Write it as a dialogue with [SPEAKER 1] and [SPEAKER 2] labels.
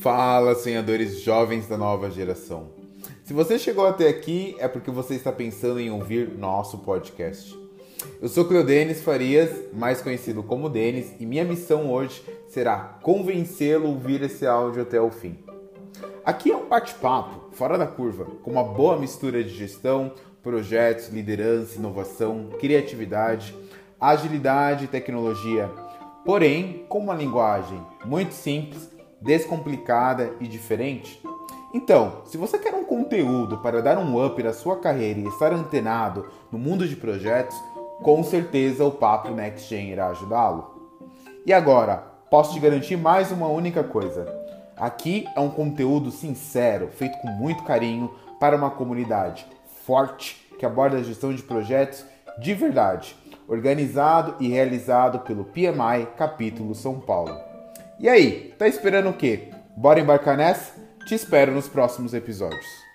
[SPEAKER 1] Fala, sonhadores jovens da nova geração. Se você chegou até aqui, é porque você está pensando em ouvir nosso podcast. Eu sou Cleodenis Farias, mais conhecido como Denis, e minha missão hoje será convencê-lo a ouvir esse áudio até o fim. Aqui é um bate-papo, fora da curva, com uma boa mistura de gestão, projetos, liderança, inovação, criatividade, agilidade e tecnologia, porém com uma linguagem muito simples descomplicada e diferente? Então, se você quer um conteúdo para dar um up na sua carreira e estar antenado no mundo de projetos, com certeza o Papo Next Gen irá ajudá-lo. E agora, posso te garantir mais uma única coisa. Aqui é um conteúdo sincero, feito com muito carinho para uma comunidade forte que aborda a gestão de projetos de verdade, organizado e realizado pelo PMI Capítulo São Paulo. E aí, tá esperando o quê? Bora embarcar nessa? Te espero nos próximos episódios.